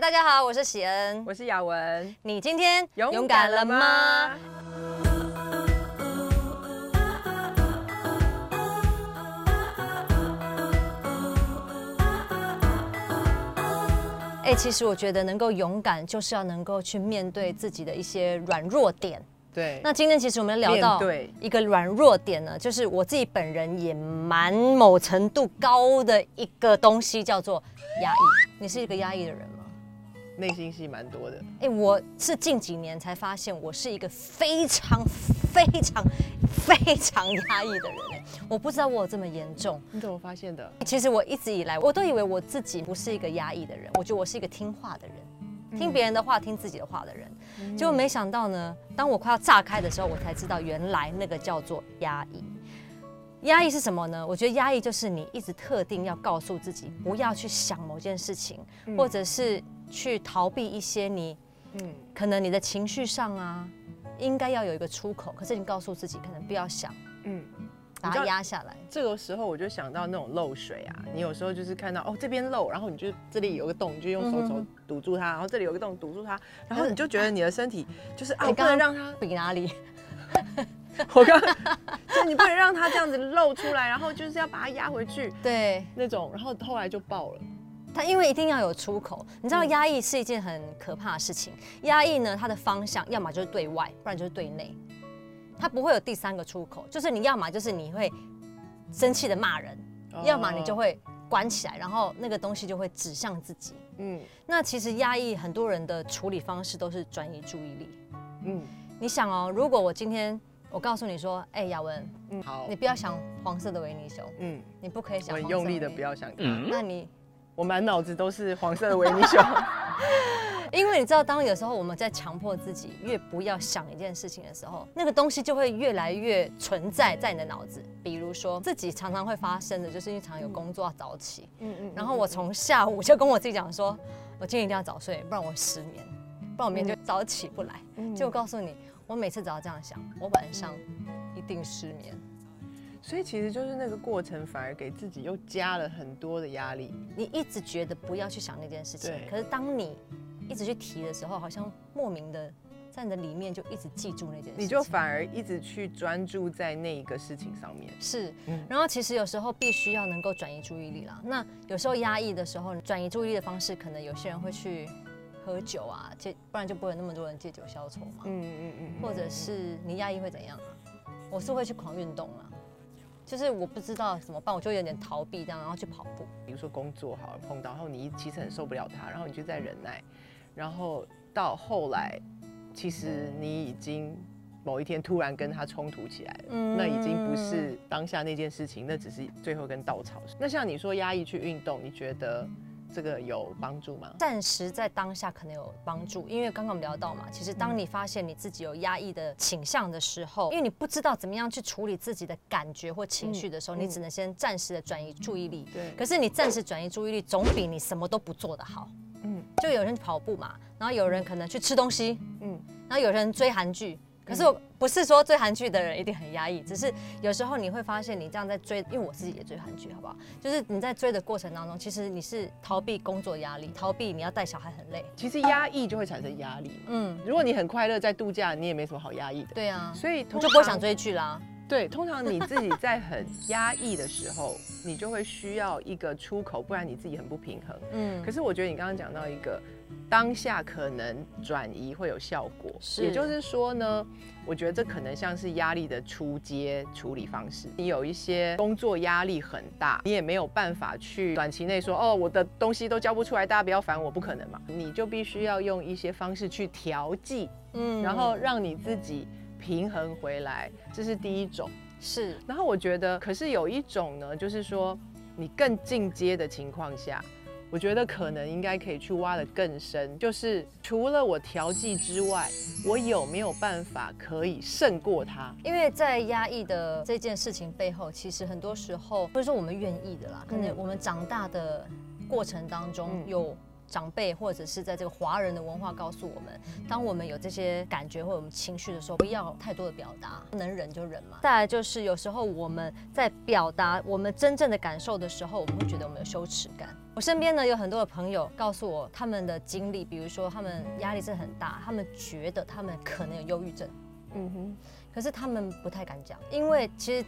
大家好，我是喜恩。我是雅文，你今天勇敢了吗？？哎、其实我觉得能够勇敢，就是要能够去面对自己的一些软弱点。对，那今天其实我们聊到对一个软弱点呢，就是我自己本人也蛮某程度高的一个东西，叫做压抑。你是一个压抑的人吗？内心戏蛮多的。哎、我是近几年才发现，我是一个非常、非常、非常压抑的人。哎，我不知道我有这么严重。你怎么发现的？其实我一直以来，我都以为我自己不是一个压抑的人，我觉得我是一个听话的人，听别人的话，听自己的话的人。结果没想到呢，当我快要炸开的时候，我才知道原来那个叫做压抑。压抑是什么呢？我觉得压抑就是你一直特定要告诉自己，不要去想某件事情，或者是去逃避一些你嗯，可能你的情绪上啊，应该要有一个出口，可是你告诉自己可能不要想，嗯，把它压下来。这个时候我就想到那种漏水啊，你有时候就是看到哦这边漏，然后你就这里有个洞，你就用手手嗯哼堵住它，然后这里有个洞堵住它，然后你就觉得你的身体就是啊，我不能让它，比哪里？我刚，就你不能让它这样子漏出来，然后就是要把它压回去对，那种，然后后来就爆了。它因为一定要有出口，你知道嗯。压抑是一件很可怕的事情。压抑呢，它的方向要么就是对外，不然就是对内，它不会有第三个出口。就是你要么就是你会生气的骂人，要么你就哦，会关起来，然后那个东西就会指向自己。嗯。那其实压抑很多人的处理方式都是转移注意力。嗯。你想哦，如果我今天我告诉你说，哎、雅文，嗯，好。你，不要想黄色的维尼熊，嗯，你不可以想我很用力的不要想嗯，那你我满脑子都是黄色的维尼熊。因为你知道，当有时候我们在强迫自己越不要想一件事情的时候，那个东西就会越来越存在在你的脑子。比如说自己常常会发生的，就是因为常常有工作要早起，嗯嗯然后我从下午就跟我自己讲说，我今天一定要早睡，不然我失眠，不然我明天就早起不来。嗯就告诉你，我每次只要这样想，我晚上一定失眠。所以其实就是那个过程，反而给自己又加了很多的压力。你一直觉得不要去想那件事情，可是当你一直去提的时候，好像莫名的在你的里面就一直记住那件事情，你就反而一直去专注在那一个事情上面。是嗯，然后其实有时候必须要能够转移注意力啦。那有时候压抑的时候，转移注意力的方式，可能有些人会去喝酒啊，戒，不然就不会有那么多人借酒消愁嘛。嗯嗯嗯或者是你压抑会怎样啊？我是会去狂运动啦，就是我不知道怎么办，我就有点逃避这样，然后去跑步。比如说工作好像碰到，然后你其实很受不了他，然后你就在忍耐，然后到后来，其实你已经某一天突然跟他冲突起来了。嗯那已经不是当下那件事情，那只是最后一根稻草。那像你说压抑去运动，你觉得这个有帮助吗？暂时在当下可能有帮助，因为刚刚我们聊到嘛，其实当你发现你自己有压抑的倾向的时候，因为你不知道怎么样去处理自己的感觉或情绪的时候，嗯你只能先暂时的转移注意力。对可是你暂时转移注意力，总比你什么都不做的好。嗯就有人跑步嘛，然后有人可能去吃东西，嗯然后有人追韩剧。可是我不是说追韩剧的人一定很压抑，只是有时候你会发现你这样在追，因为我自己也追韩剧，好不好？就是你在追的过程当中，其实你是逃避工作压力，逃避你要带小孩很累。其实压抑就会产生压力嘛。嗯，如果你很快乐在度假，你也没什么好压抑的。对啊，所以你通常就不会想追剧啦。对，通常你自己在很压抑的时候，你就会需要一个出口，不然你自己很不平衡。嗯可，是我觉得你刚刚讲到一个当下可能转移会有效果，是也就是说呢，我觉得这可能像是压力的出街处理方式。你有一些工作压力很大，你也没有办法去短期内说哦，我的东西都交不出来，大家不要烦我，不可能嘛。你就必须要用一些方式去调剂，嗯然后让你自己平衡回来，这是第一种。是。然后我觉得，可是有一种呢，就是说你更进阶的情况下，我觉得可能应该可以去挖得更深，就是除了我调剂之外，我有没有办法可以胜过它？因为在压抑的这件事情背后，其实很多时候不是说我们愿意的啦，可能嗯。我们长大的过程当中嗯。有长辈或者是在这个华人的文化告诉我们，当我们有这些感觉或者我们情绪的时候，不要太多的表达，能忍就忍嘛。再来就是有时候我们在表达我们真正的感受的时候，我们会觉得我们有羞耻感。我身边呢有很多的朋友告诉我他们的经历，比如说他们压力是很大，他们觉得他们可能有忧郁症，嗯哼，可是他们不太敢讲，因为其实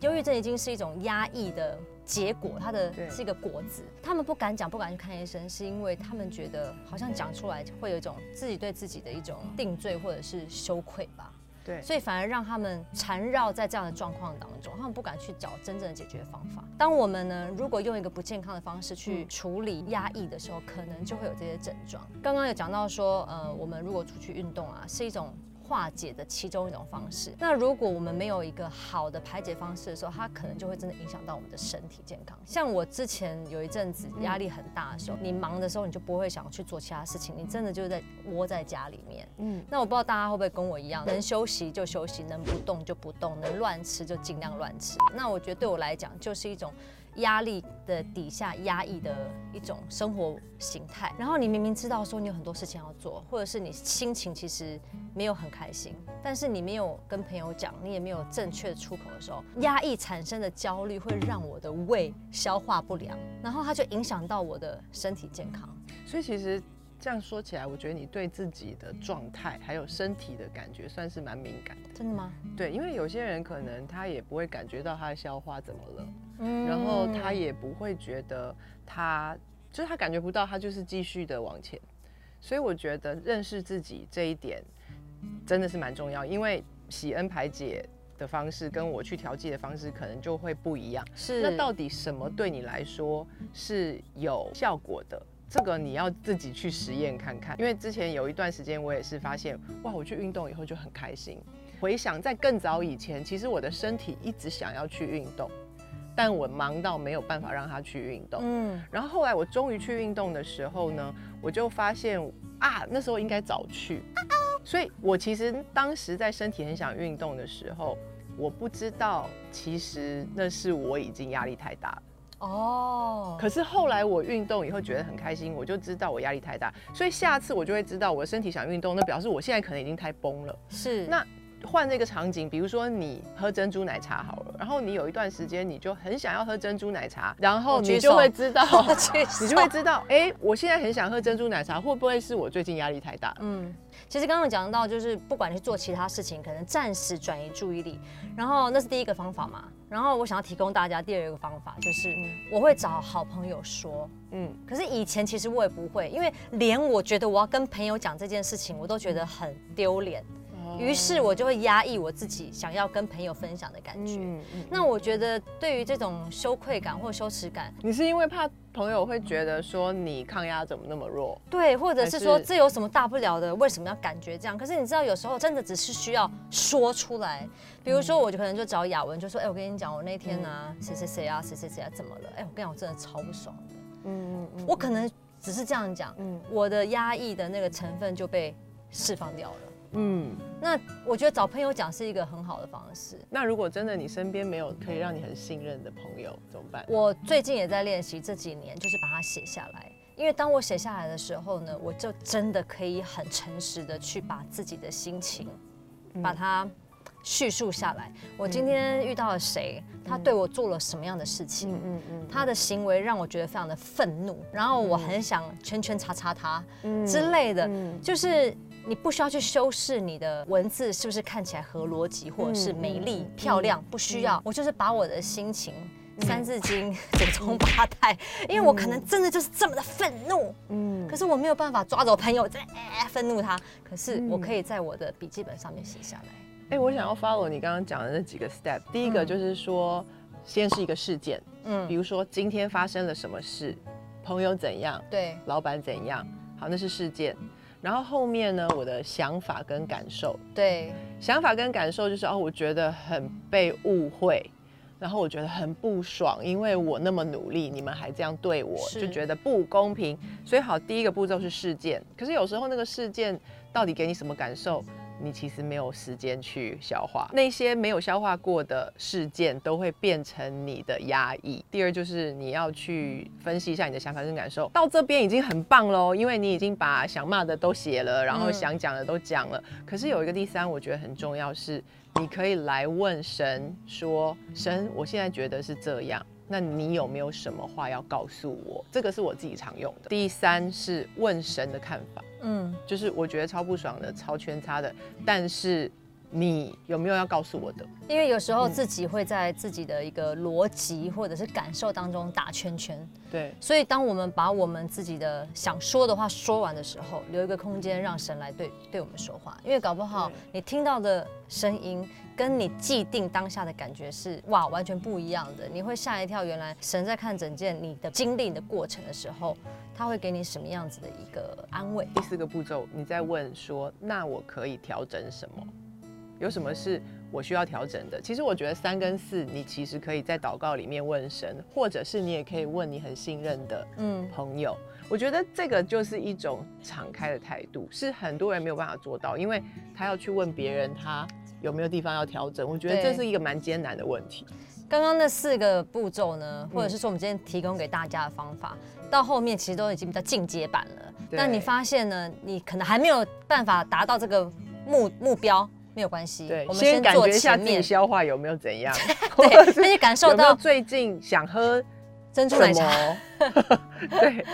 忧郁症已经是一种压抑的。结果，它的是一个果子。他们不敢讲，不敢去看医生，是因为他们觉得好像讲出来会有一种自己对自己的一种定罪或者是羞愧吧。对，所以反而让他们缠绕在这样的状况当中，他们不敢去找真正的解决方法。当我们呢，如果用一个不健康的方式去处理压抑的时候，可能就会有这些症状。刚刚有讲到说，呃，我们如果出去运动啊，是一种。化解的其中一种方式。那如果我们没有一个好的排解方式的时候，它可能就会真的影响到我们的身体健康。像我之前有一阵子压力很大的时候，你忙的时候你就不会想去做其他事情，你真的就是在窝在家里面。嗯，那我不知道大家会不会跟我一样，能休息就休息，能不动就不动，能乱吃就尽量乱吃。那我觉得对我来讲就是一种。压力的底下压抑的一种生活形态，然后你明明知道说你有很多事情要做，或者是你心情其实没有很开心，但是你没有跟朋友讲，你也没有正确的出口的时候，压抑产生的焦虑会让我的胃消化不良，然后它就影响到我的身体健康。所以其实。这样说起来，我觉得你对自己的状态还有身体的感觉算是蛮敏感的。真的吗？对，因为有些人可能他也不会感觉到他的消化怎么了，嗯，然后他也不会觉得他就是他感觉不到，他就是继续的往前。所以我觉得认识自己这一点真的是蛮重要，因为喜恩排解的方式跟我去调剂的方式可能就会不一样。是，那到底什么对你来说是有效果的？这个你要自己去实验看看，因为之前有一段时间我也是发现，哇，我去运动以后就很开心。回想在更早以前，其实我的身体一直想要去运动，但我忙到没有办法让他去运动。嗯，然后后来我终于去运动的时候呢，我就发现啊，那时候应该早去。所以我其实当时在身体很想运动的时候，我不知道其实那是我已经压力太大了。哦，可是后来我运动以后觉得很开心，我就知道我压力太大，所以下次我就会知道我的身体想运动，那表示我现在可能已经太崩了。是，那换这个场景，比如说你喝珍珠奶茶好了，然后你有一段时间你就很想要喝珍珠奶茶，然后你就会知道，你就会知道，哎，我现在很想喝珍珠奶茶，会不会是我最近压力太大？嗯。其实刚刚讲到，就是不管你去做其他事情，可能暂时转移注意力，然后那是第一个方法嘛。然后我想要提供大家第二个方法，就是我会找好朋友说，嗯。可是以前其实我也不会，因为连我觉得我要跟朋友讲这件事情，我都觉得很丢脸。于是我就会压抑我自己想要跟朋友分享的感觉。那我觉得对于这种羞愧感或羞耻感，你是因为怕朋友会觉得说你抗压怎么那么弱？对，或者是说这有什么大不了的？为什么要感觉这样？可是你知道，有时候真的只是需要说出来。比如说，我就可能就找雅文，就说：“哎，我跟你讲，我那天呢，谁谁谁啊，谁谁谁啊，怎么了？哎，我跟你讲，我真的超不爽的。嗯嗯嗯，我可能只是这样讲，嗯，我的压抑的那个成分就被释放掉了。”嗯，那我觉得找朋友讲是一个很好的方式。那如果真的你身边没有可以让你很信任的朋友怎么办？我最近也在练习，这几年就是把它写下来。因为当我写下来的时候呢，我就真的可以很诚实的去把自己的心情，把它叙述下来。我今天遇到了谁？他对我做了什么样的事情？嗯嗯，他的行为让我觉得非常的愤怒，然后我很想圈圈叉叉他之类的，就是。你不需要去修饰你的文字是不是看起来合逻辑或者是美丽漂亮，不需要。我就是把我的心情《三字经》祖宗八代，因为我可能真的就是这么的愤怒，嗯，可是我没有办法抓走朋友在 愤怒他，可是我可以在我的笔记本上面写下来。哎，我想要 follow 你刚刚讲的那几个 step，第一个就是说，先是一个事件，嗯，比如说今天发生了什么事，朋友怎样，对，老板怎样，好，那是事件。然后后面呢，我的想法跟感受，对，想法跟感受就是哦，我觉得很被误会，然后我觉得很不爽，因为我那么努力，你们还这样对我，就觉得不公平。所以好，第一个步骤是事件，可是有时候那个事件到底给你什么感受，你其实没有时间去消化那些没有消化过的事件，都会变成你的压抑。第二就是你要去分析一下你的想法跟感受，到这边已经很棒喽，因为你已经把想骂的都写了，然后想讲的都讲了。可是有一个第三，我觉得很重要是，你可以来问神说：“神，我现在觉得是这样。”那你有没有什么话要告诉我？这个是我自己常用的。第三是问神的看法，嗯，就是我觉得超不爽的、超圈叉的，但是你有没有要告诉我的？因为有时候自己会在自己的一个逻辑或者是感受当中打圈圈，对。所以当我们把我们自己的想说的话说完的时候，留一个空间让神来对对我们说话，因为搞不好你听到的声音。跟你既定当下的感觉是哇，完全不一样的。你会吓一跳，原来神在看整件你的经历的过程的时候，他会给你什么样子的一个安慰？第四个步骤，你在问说，那我可以调整什么？有什么是我需要调整的？其实我觉得三跟四，你其实可以在祷告里面问神，或者是你也可以问你很信任的嗯朋友。我觉得这个就是一种敞开的态度，是很多人没有办法做到，因为他要去问别人他。有没有地方要调整？我觉得这是一个蛮艰难的问题。刚刚那四个步骤呢，或者是说我们今天提供给大家的方法，到后面其实都已经比较进阶版了。但你发现呢，你可能还没有办法达到这个目目标，没有关系。对，我们先感觉一下自己消化有没有怎样，对，先去感受到最近想喝珍珠奶茶。对。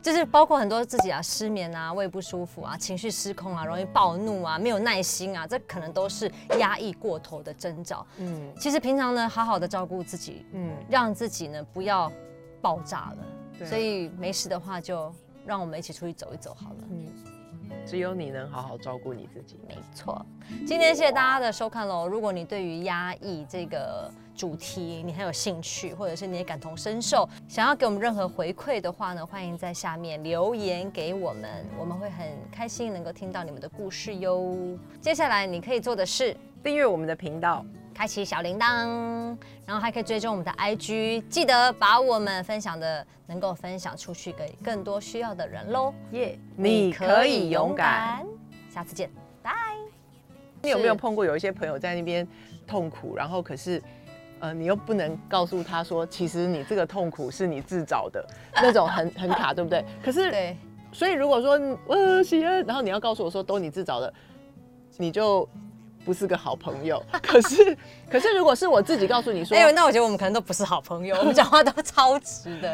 就是包括很多自己啊失眠啊胃不舒服啊情绪失控啊容易暴怒啊没有耐心啊这可能都是压抑过头的征兆。嗯，其实平常呢好好的照顾自己，嗯，让自己呢不要爆炸了。所以没事的话就让我们一起出去走一走好了。嗯。只有你能好好照顾你自己。没错，今天谢谢大家的收看喽。如果你对于压抑这个主题你很有兴趣，或者是你也感同身受，想要给我们任何回馈的话呢，欢迎在下面留言给我们，我们会很开心能够听到你们的故事哟。接下来你可以做的是订阅我们的频道。开启小铃铛，然后还可以追踪我们的 IG，记得把我们分享的能够分享出去给更多需要的人喽。耶，你可以勇敢，下次见，拜。你有没有碰过有一些朋友在那边痛苦，然后可是，呃，你又不能告诉他说，其实你这个痛苦是你自找的，那种很 很卡，对不对？可是，对，所以如果说呃喜恩，然后你要告诉我说都你自找的，你就。不是个好朋友，可是，可是如果是我自己告诉你说，哎，那我觉得我们可能都不是好朋友，我们讲话都超直的。